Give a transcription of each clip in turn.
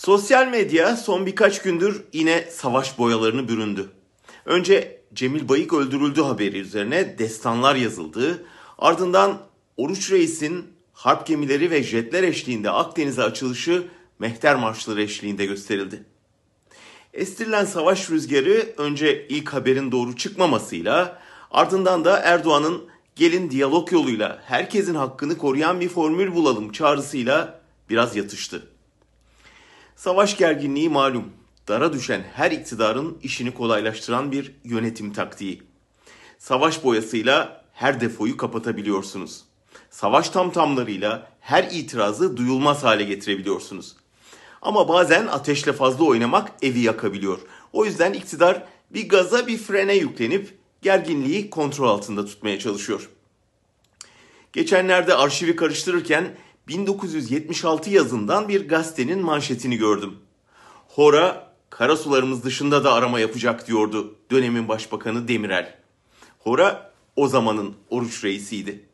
Sosyal medya son birkaç gündür yine savaş boyalarını büründü. Önce Cemil Bayık öldürüldü haberi üzerine destanlar yazıldı. Ardından Oruç Reis'in harp gemileri ve jetler eşliğinde Akdeniz'e açılışı mehter marşları eşliğinde gösterildi. Estirilen savaş rüzgarı önce ilk haberin doğru çıkmamasıyla ardından da Erdoğan'ın gelin diyalog yoluyla herkesin hakkını koruyan bir formül bulalım çağrısıyla biraz yatıştı. Savaş gerginliği malum. Dara düşen her iktidarın işini kolaylaştıran bir yönetim taktiği. Savaş boyasıyla her defoyu kapatabiliyorsunuz. Savaş tamtamlarıyla her itirazı duyulmaz hale getirebiliyorsunuz. Ama bazen ateşle fazla oynamak evi yakabiliyor. O yüzden iktidar bir gaza bir frene yüklenip gerginliği kontrol altında tutmaya çalışıyor. Geçenlerde arşivi karıştırırken 1976 yazından bir gazetenin manşetini gördüm. Hora karasularımız dışında da arama yapacak diyordu dönemin başbakanı Demirel. Hora o zamanın oruç reisiydi.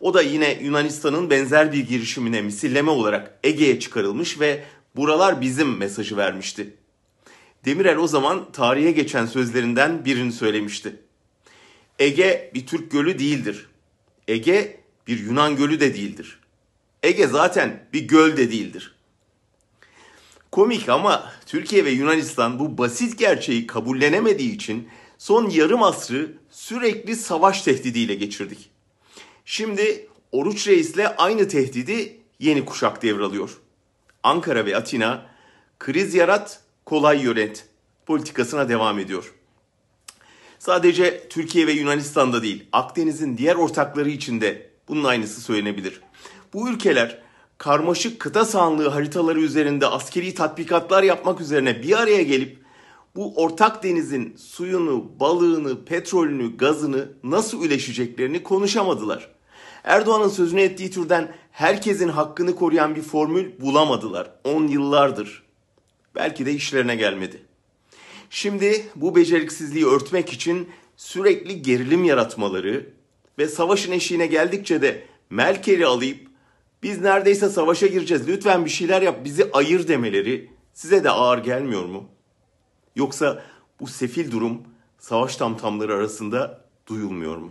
O da yine Yunanistan'ın benzer bir girişimine misilleme olarak Ege'ye çıkarılmış ve buralar bizim mesajı vermişti. Demirel o zaman tarihe geçen sözlerinden birini söylemişti. Ege bir Türk gölü değildir. Ege bir Yunan gölü de değildir. Ege zaten bir göl de değildir. Komik ama Türkiye ve Yunanistan bu basit gerçeği kabullenemediği için son yarım asrı sürekli savaş tehdidiyle geçirdik. Şimdi Oruç Reis'le aynı tehdidi yeni kuşak devralıyor. Ankara ve Atina kriz yarat, kolay yönet politikasına devam ediyor. Sadece Türkiye ve Yunanistan'da değil, Akdeniz'in diğer ortakları için de bunun aynısı söylenebilir. Bu ülkeler karmaşık kıta sahanlığı haritaları üzerinde askeri tatbikatlar yapmak üzerine bir araya gelip bu ortak denizin suyunu, balığını, petrolünü, gazını nasıl üleşeceklerini konuşamadılar. Erdoğan'ın sözünü ettiği türden herkesin hakkını koruyan bir formül bulamadılar 10 yıllardır. Belki de işlerine gelmedi. Şimdi bu beceriksizliği örtmek için sürekli gerilim yaratmaları ve savaşın eşiğine geldikçe de Merkel'i alayıp biz neredeyse savaşa gireceğiz lütfen bir şeyler yap bizi ayır demeleri size de ağır gelmiyor mu? Yoksa bu sefil durum savaş tamtamları arasında duyulmuyor mu?